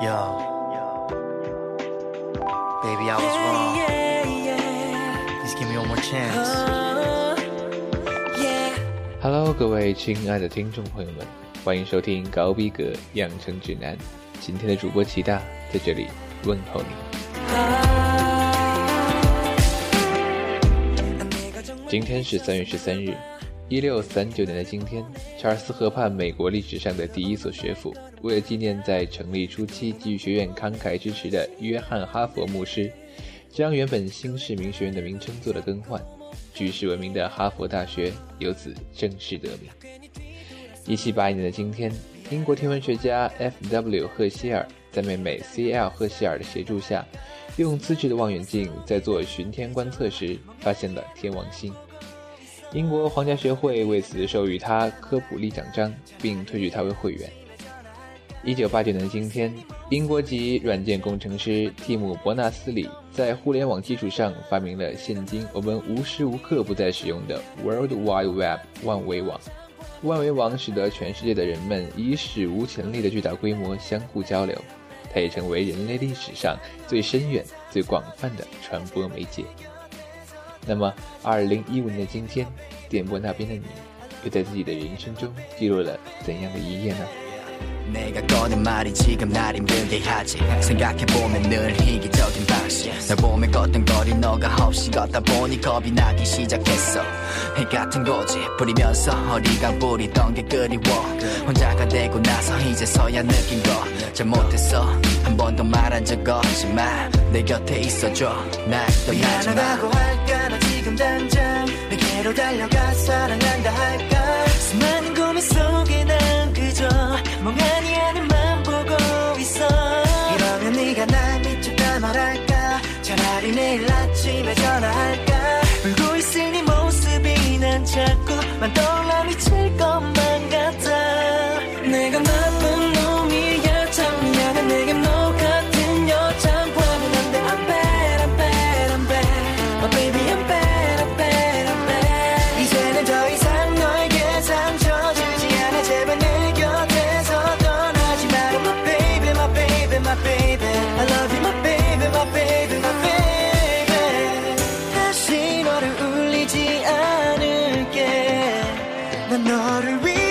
Yo, baby, I was wrong. Please give me one more chance. Hello，各位亲爱的听众朋友们，欢迎收听高逼格养成指南。今天的主播齐大在这里问候你。今天是三月十三日，一六三九年的今天，查尔斯河畔美国历史上的第一所学府，为了纪念在成立初期给予学院慷慨支持的约翰·哈佛牧师，将原本新市民学院的名称做了更换。举世闻名的哈佛大学由此正式得名。一七八一年的今天，英国天文学家 F.W. 赫歇尔在妹妹 C.L. 赫歇尔的协助下，用自制的望远镜在做巡天观测时，发现了天王星。英国皇家学会为此授予他科普利奖章，并推举他为会员。一九八九年的今天，英国籍软件工程师蒂姆·伯纳斯里在互联网基础上发明了现今我们无时无刻不在使用的 World Wide Web 万维网。万维网使得全世界的人们以史无前例的巨大规模相互交流，它也成为人类历史上最深远、最广泛的传播媒介。那么，二零一五年的今天，电波那边的你，又在自己的人生中记录了怎样的一页呢？ 내가 꺼낸 말이 지금 날 힘들게 하지. 생각해보면 늘 희귀적인 방식 널 보면 껐던거리 너가 없이 걷다 보니 겁이 나기 시작했어. 해 같은 거지. 부리면서 어리광 부리던 게 그리워. 혼자가 되고 나서 이제서야 느낀 거. 잘못했어 한 번도 말한 적 없지만 내 곁에 있어줘. 날 떠나지 마. 미안하다고 할까? 나 지금 당장 내게로 달려가 사랑한다 할까? 수많은 고민 속에 난 그저 멍하니 하늘만 보고 있어. 이러면 네가 날 미쳤다 말할까? 차라리 내일 아침에 전화할까? 울고 네 모습이 난 자꾸만 떠올라 미칠 난너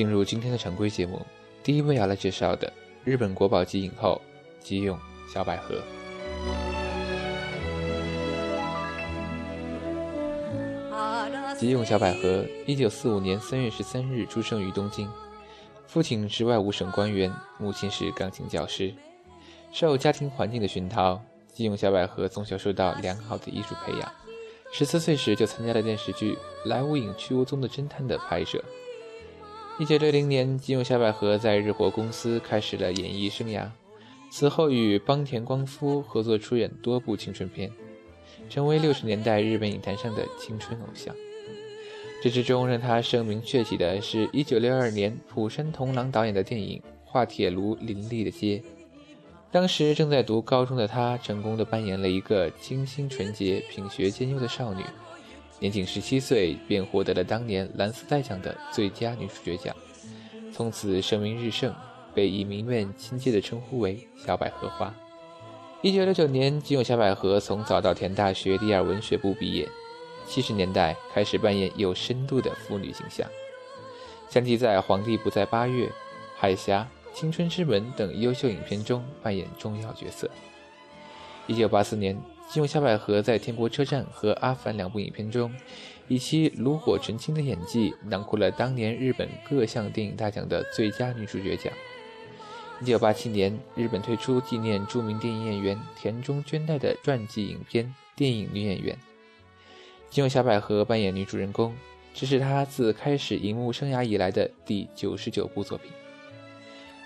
进入今天的常规节目，第一位要来介绍的日本国宝级影后吉永小百合。吉永小百合，一九四五年三月十三日出生于东京，父亲是外务省官员，母亲是钢琴教师。受家庭环境的熏陶，吉永小百合从小受到良好的艺术培养。十四岁时就参加了电视剧《来无影去无踪的侦探》的拍摄。一九六零年，吉永小百合在日活公司开始了演艺生涯，此后与邦田光夫合作出演多部青春片，成为六十年代日本影坛上的青春偶像。这之中让他声名鹊起的是一九六二年浦山同郎导演的电影《画铁卢林立的街》。当时正在读高中的她，成功的扮演了一个清新纯洁、品学兼优的少女。年仅十七岁便获得了当年蓝丝带奖的最佳女主角奖，从此声名日盛，被以民院亲切地称呼为“小百合花”。一九六九年，吉永小百合从早稻田大学第二文学部毕业。七十年代开始扮演有深度的妇女形象，相继在《皇帝不在八月》《海峡》《青春之门》等优秀影片中扮演重要角色。一九八四年，金永小百合在《天国车站》和《阿凡》两部影片中，以其炉火纯青的演技，囊括了当年日本各项电影大奖的最佳女主角奖。一九八七年，日本推出纪念著名电影演员田中绢代的传记影片《电影女演员》，金永小百合扮演女主人公，这是她自开始荧幕生涯以来的第九十九部作品。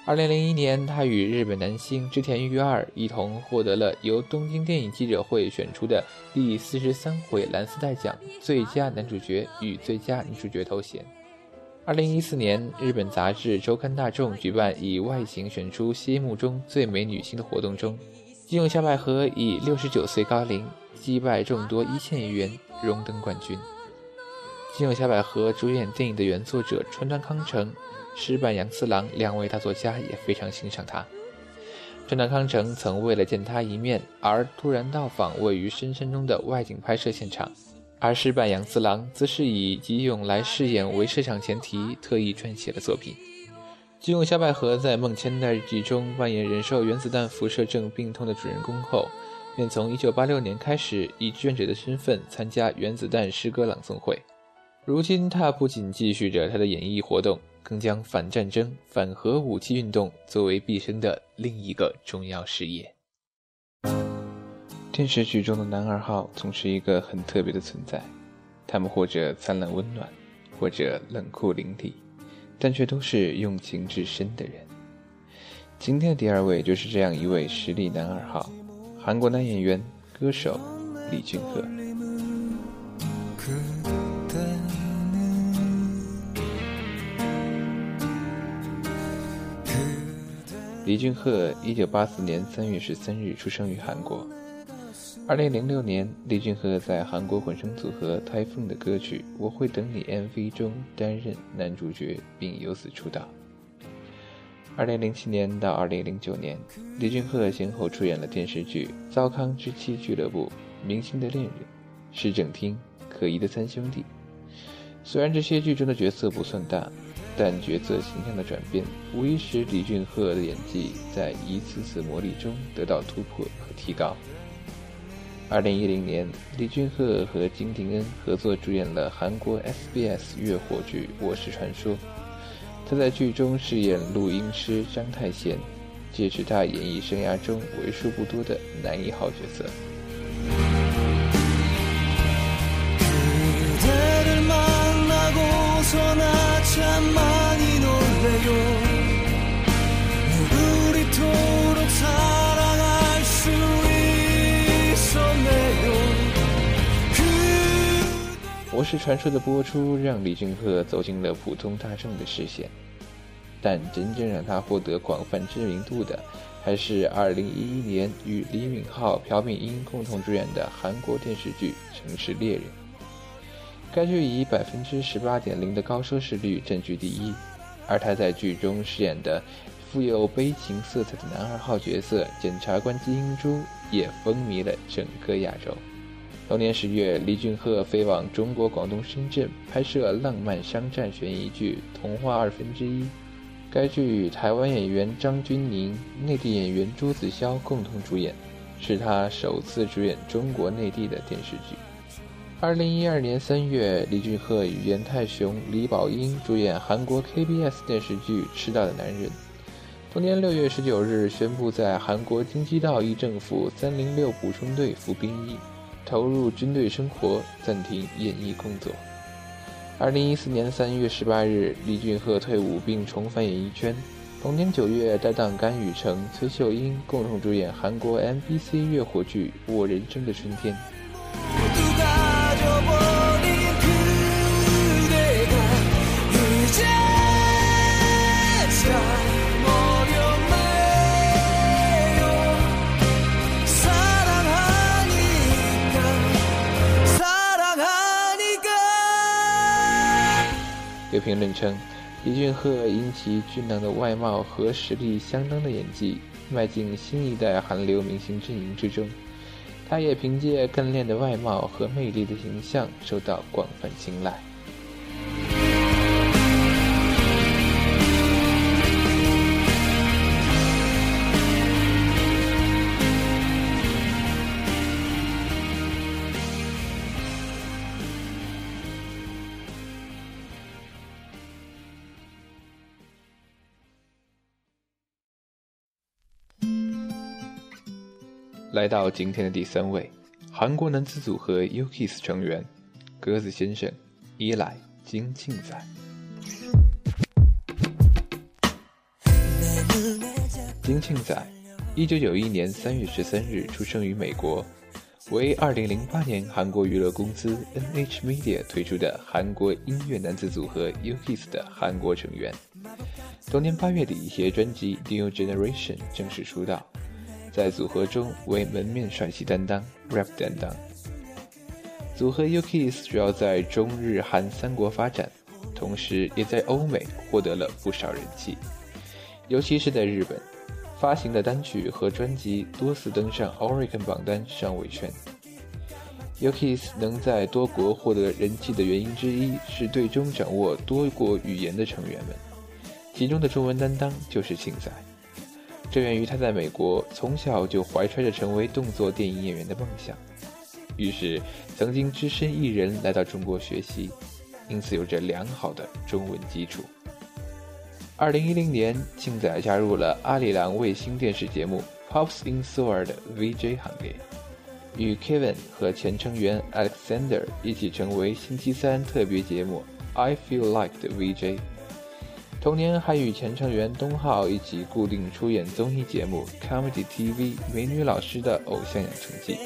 二零零一年，她与日本男星织田裕二一同获得了由东京电影记者会选出的第四十三回蓝丝带奖最佳男主角与最佳女主角头衔。二零一四年，日本杂志周刊大众举办以外形选出心目中最美女星的活动中，金永小百合以六十九岁高龄击败众多一线演员，荣登冠军。金永小百合主演电影的原作者川端康成、石坂洋次郎两位大作家也非常欣赏他。川端康成曾为了见他一面而突然到访位于深山中的外景拍摄现场。而石坂洋次郎则是以吉永来饰演为设场前提，特意撰写了作品。吉永小百合在《梦千代日记》中扮演忍受原子弹辐射症病痛的主人公后，便从1986年开始以志愿者的身份参加原子弹诗歌朗诵会。如今，他不仅继续着他的演艺活动，更将反战争、反核武器运动作为毕生的另一个重要事业。电视剧中的男二号总是一个很特别的存在，他们或者灿烂温暖，或者冷酷凌厉，但却都是用情至深的人。今天的第二位就是这样一位实力男二号，韩国男演员、歌手李俊赫。李俊赫，一九八四年三月十三日出生于韩国。二零零六年，李俊赫在韩国混声组合 Typhoon 的歌曲《我会等你》MV 中担任男主角，并由此出道。二零零七年到二零零九年，李俊赫先后出演了电视剧《糟糠之妻俱乐部》《明星的恋人》《市政厅》《可疑的三兄弟》。虽然这些剧中的角色不算大，但角色形象的转变，无疑使李俊赫的演技在一次次磨砺中得到突破和提高。二零一零年，李俊赫和金廷恩合作主演了韩国 SBS 月火剧《我是传说》，他在剧中饰演录音师张泰贤，这是他演艺生涯中为数不多的男一号角色。《我是传说》的播出让李俊赫走进了普通大众的视线，但真正让他获得广泛知名度的，还是2011年与李敏镐、朴敏英共同主演的韩国电视剧《城市猎人》。该剧以百分之十八点零的高收视率占据第一，而他在剧中饰演的富有悲情色彩的男二号角色检察官金英珠也风靡了整个亚洲。同年十月，李俊赫飞往中国广东深圳拍摄浪漫商战悬疑剧《童话二分之一》。该剧与台湾演员张钧甯、内地演员朱子骁共同主演，是他首次主演中国内地的电视剧。二零一二年三月，李俊赫与严泰雄、李宝英主演韩国 KBS 电视剧《迟到的男人》。同年六月十九日，宣布在韩国京畿道一政府三零六补充队服兵役。投入军队生活，暂停演艺工作。二零一四年三月十八日，李俊赫退伍并重返演艺圈。同年九月，搭档甘雨成、崔秀英共同主演韩国 MBC 月火剧《我人生的春天》。有评论称，李俊赫因其俊朗的外貌和实力相当的演技，迈进新一代韩流明星阵营之中。他也凭借干练的外貌和魅力的形象，受到广泛青睐。来到今天的第三位，韩国男子组合 U-KISS 成员鸽子先生伊莱金庆仔。金庆仔，一九九一年三月十三日出生于美国，为二零零八年韩国娱乐公司 NH Media 推出的韩国音乐男子组合 U-KISS 的韩国成员。同年八月底携专辑《New Generation》正式出道。在组合中为门面帅气担当，rap 担当。组合 UKIS 主要在中日韩三国发展，同时也在欧美获得了不少人气，尤其是在日本，发行的单曲和专辑多次登上 Oricon 榜单上位圈。UKIS 能在多国获得人气的原因之一是队中掌握多国语言的成员们，其中的中文担当就是庆仔。这源于他在美国从小就怀揣着成为动作电影演员的梦想，于是曾经只身一人来到中国学习，因此有着良好的中文基础。二零一零年，庆仔加入了阿里郎卫星电视节目《Pops in Seoul》的 VJ 行列，与 Kevin 和前成员 Alexander 一起成为星期三特别节目《I Feel Like》的 VJ。同年还与前成员东浩一起固定出演综艺节目《Comedy TV》美女老师的偶像养成记。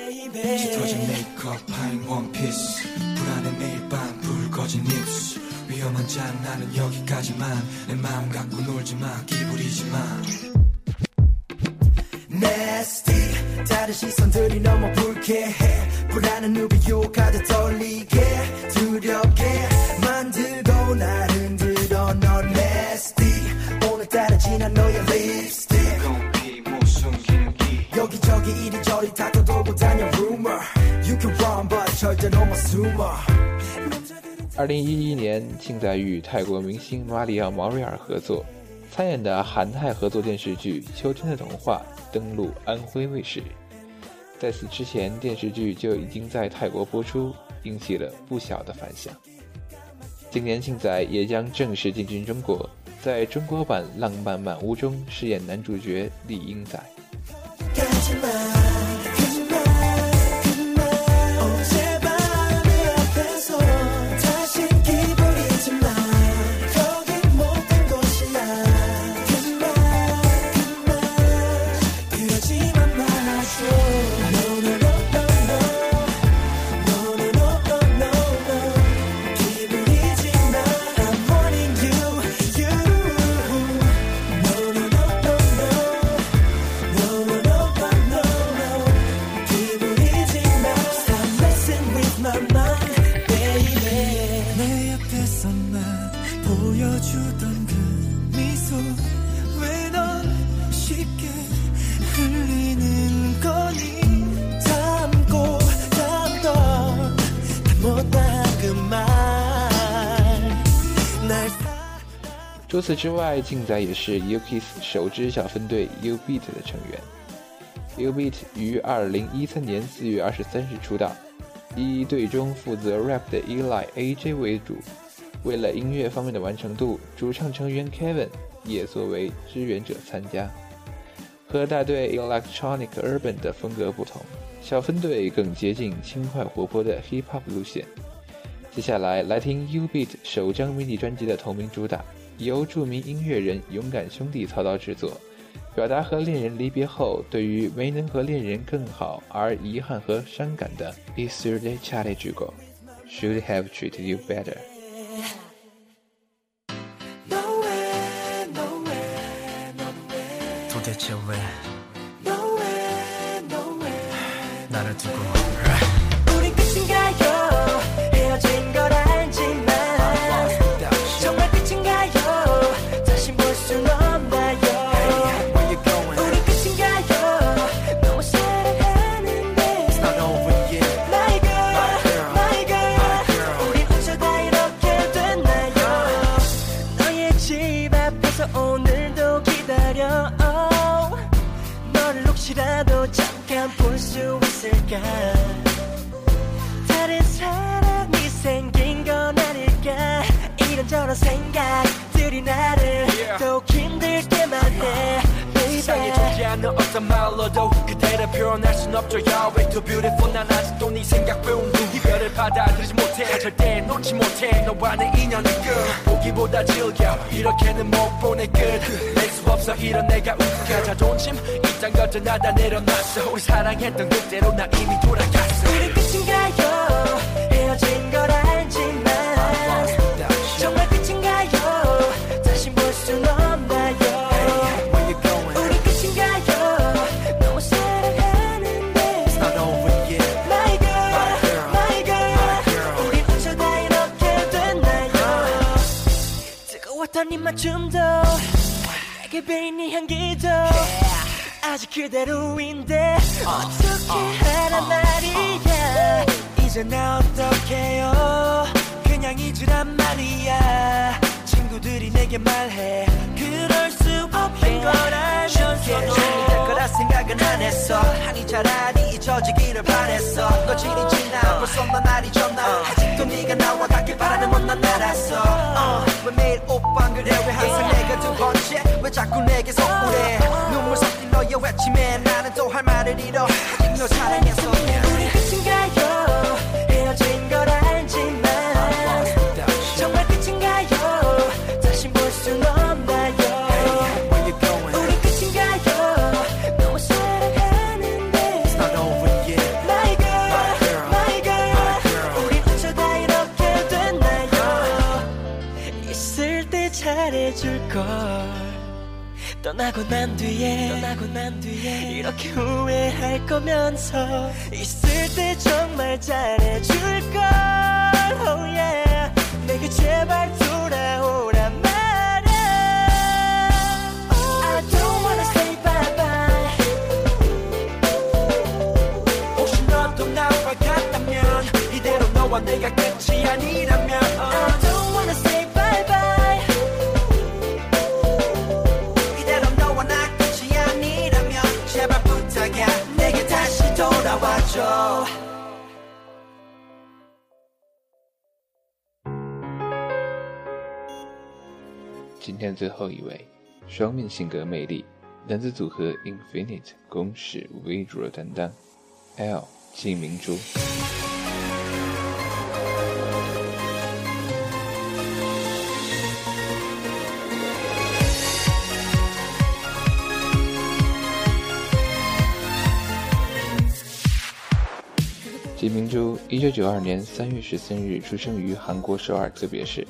二零一一年，庆仔与泰国明星马里奥·毛瑞尔合作，参演的韩泰合作电视剧《秋天的童话》登陆安徽卫视。在此之前，电视剧就已经在泰国播出，引起了不小的反响。今年，庆仔也将正式进军中国，在中国版《浪漫满屋》中饰演男主角李英仔。此之外，静仔也是 U-KISS 首支小分队 U-Beat 的成员。U-Beat 于2013年4月23日出道，以队中负责 rap 的 Eli AJ 为主。为了音乐方面的完成度，主唱成员 Kevin 也作为支援者参加。和大队 Electronic Urban 的风格不同，小分队更接近轻快活泼的 Hip Hop 路线。接下来来听 U-Beat 首张迷你专辑的同名主打。由着名音乐人勇敢兄弟操刀制作，表达和恋人离别后对于没能和恋人更好而遗憾和伤感的。Is there a challenge go? Should have treated you better. 도대체 왜 나를 두고 노침 일단 거져나다 내려놨어. 우리 사랑했던 그때로 나 이미 돌아갔어. 우리 끝인가요. 헤어진 걸 알지만 정말 끝인가요. 다시 볼 순 없나요? 이 맞춤도 배인 네 향기도 아직 그대로인데 어떻게 하란 말이야. 이제 나 어떡해요. 그냥 잊으란 말이야. 친구들이 내게 말해. 그럴 수 없는 걸 알면서도 될 거라 생각은 안 했어. 아니 차라리 잊혀지기를 바랬어. 며칠이 지나 벌써 넌 날이 졌나 아직도 네가 나와 닿길 바라는 못난 알았어 어, 왜 매일 오 자꾸 내게 서운해 눈물 섞인 너의 외침에 나는 또 할 말 떠나고 난 뒤에 떠나고 난 뒤에 이렇게 후회할 거면서 있을 때 정말 잘해줄 걸. Oh yeah. 내게 제발 돌아오란 말야 I don't wanna say bye bye 혹시 너도 나와 같다면 이대로 너와 내가 끝이 아니라면 今天最后一位，双面性格魅力，男子组合 Infinite 公式微弱担当，L 金明珠。金明珠，一九九二年三月十三日出生于韩国首尔特别市，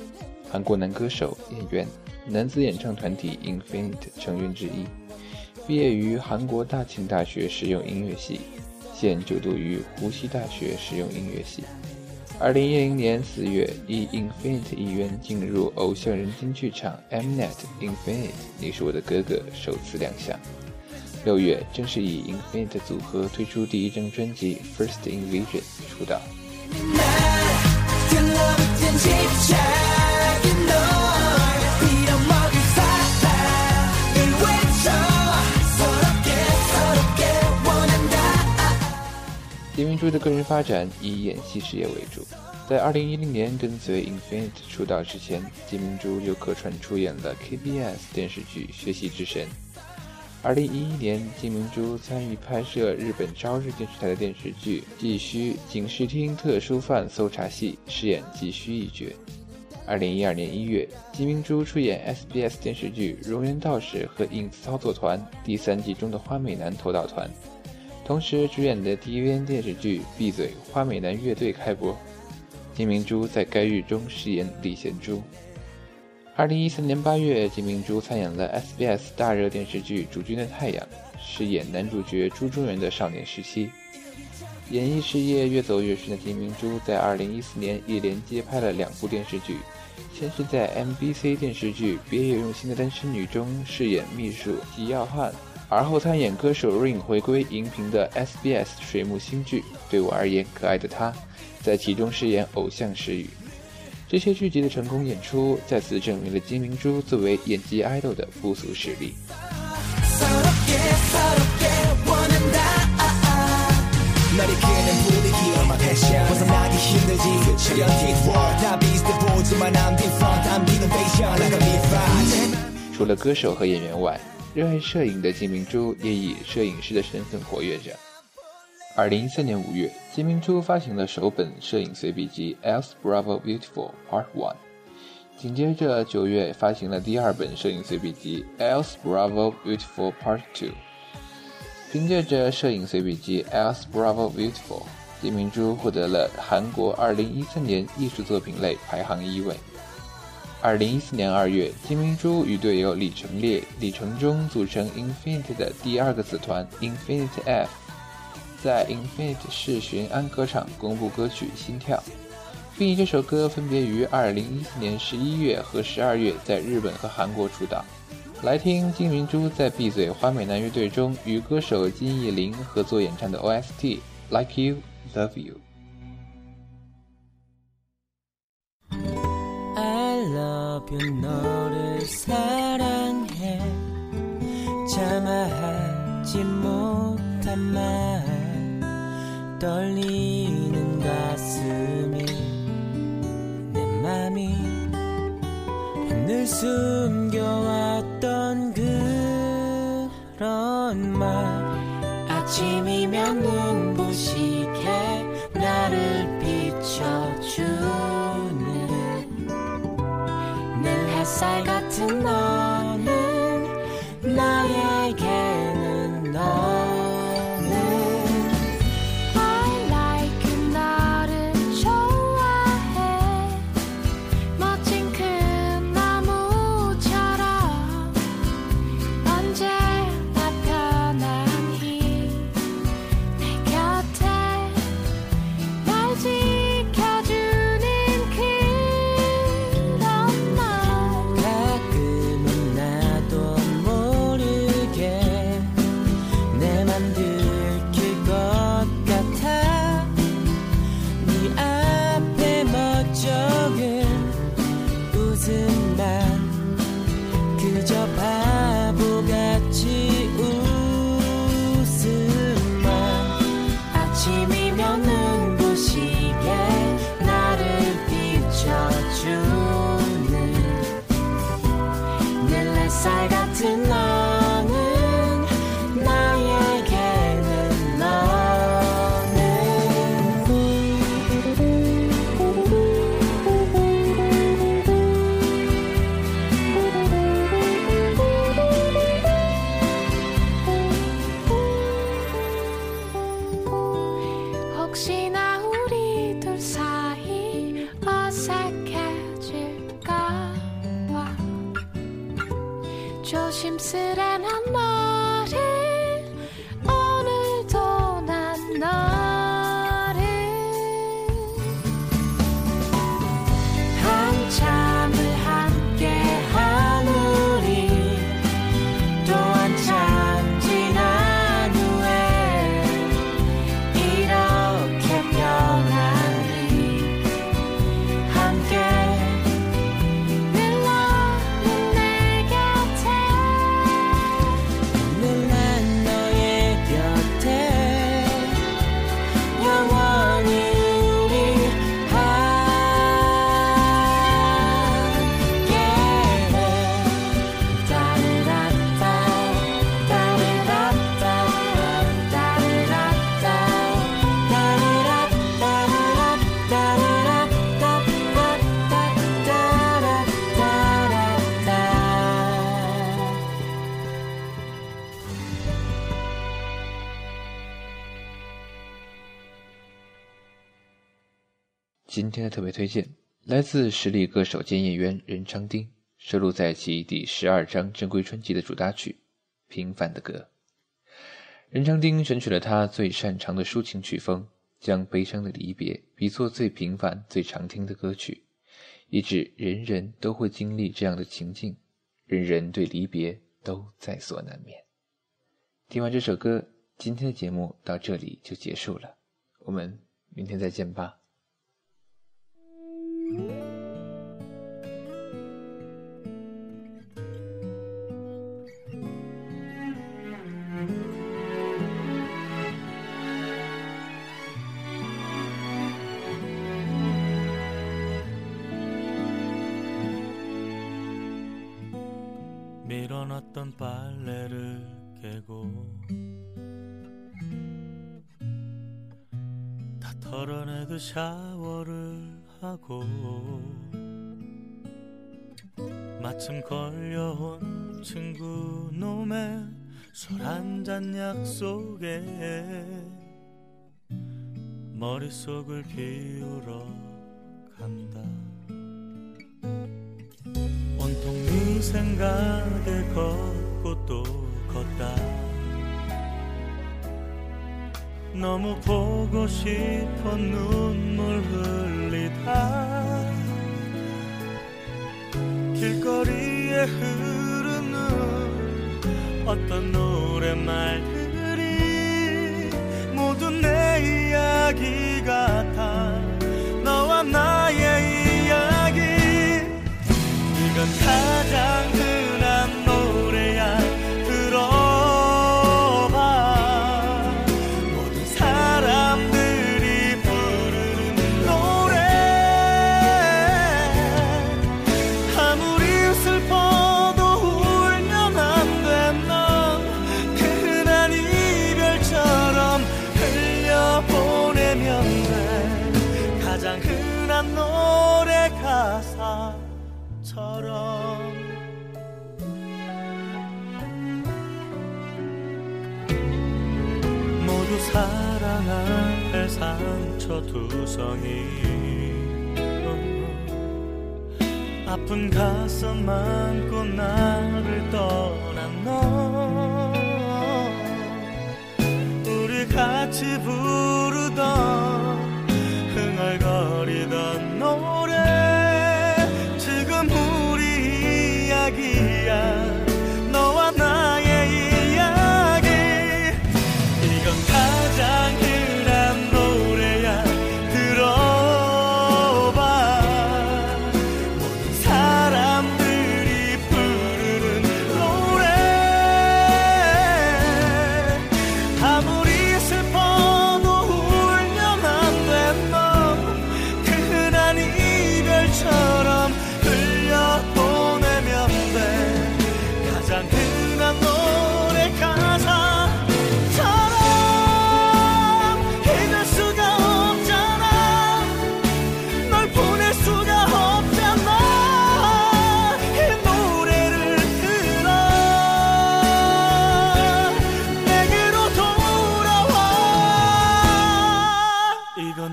韩国男歌手、演员，男子演唱团体 Infinite 成员之一。毕业于韩国大庆大学实用音乐系，现就读于湖西大学实用音乐系。二零一零年四月，以 Infinite 一员进入偶像人间剧场 Mnet Infinite，你是我的哥哥首次亮相。六月，正式以 Infinite 组合推出第一张专辑 First Invasion 出道。朱的个人发展以演戏事业为主，在2010年跟随 Infinite 出道之前，金明珠就客串出演了 KBS 电视剧《学习之神》。2011年，金明珠参与拍摄日本朝日电视台的电视剧《继续警视厅特殊犯搜查系》，饰演继续一角。2012年1月，金明珠出演 SBS 电视剧《荣源道士和影子操作团》第三季中的花美男头导团。同时主演的第一篇电视剧《闭嘴花美男乐队》开播，金明珠在该剧中饰演李贤珠。二零一三年八月，金明珠参演了 SBS 大热电视剧《主君的太阳》，饰演男主角朱中元的少年时期。演艺事业越走越顺的金明珠，在二零一四年一连接拍了两部电视剧，先是在 MBC 电视剧《别有用心的单身女》中饰演秘书吉耀汉，而后参演歌手 ring 回归荧屏的 sbs 水木新剧对我而言可爱的他在其中饰演偶像时雨这些剧集的成功演出再次证明了金明珠作为演技爱豆的不俗实力。除了歌手和演员外热爱摄影的金明珠也以摄影师的身份活跃着。二零一三年五月，金明珠发行了首本摄影随笔集《Else Bravo Beautiful Part One》，紧接着九月发行了第二本摄影随笔集《Else Bravo Beautiful Part Two》。凭借着摄影随笔集《Else Bravo Beautiful》，金明珠获得了韩国二零一三年艺术作品类排行一位。二零一四年二月，金明珠与队友李成烈、李成忠组成 Infinite 的第二个子团 Infinite F，在 Infinite 试巡安歌场公布歌曲《心跳》，并以这首歌分别于二零一四年十一月和十二月在日本和韩国出道。来听金明珠在闭嘴花美男乐队中与歌手金艺林合作演唱的 OST《Like You Love You》。You 너를 사랑해. 참아하지 못한 말 떨리는 가슴이 내 맘이 늘 숨겨왔던 그런 말. 아침이면 눈부시게 햇살 같은 너 햇살 같은 너 天的特别推荐来自实力歌手兼演员任昌丁，收录在其第十二张正规专辑的主打曲《平凡的歌》。任昌丁选取了他最擅长的抒情曲风，将悲伤的离别比作最平凡、最常听的歌曲，以致人人都会经历这样的情境，人人对离别都在所难免。听完这首歌，今天的节目到这里就结束了，我们明天再见吧。 일어났던 빨래를 깨고 다 털어내듯 샤워를 하고 마침 걸려온 친구 놈의 술 한 잔 약속에 머릿속을 비우러 간다. 온통 네 생각에 걷 너무 보고 싶어 눈물 흘리다. 길거리에 흐르는 어떤 노랫말들이 모두 내 이야기 같아. 너와 나의 이야기. 이건 가 guía.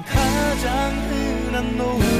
가장 흔한 노래야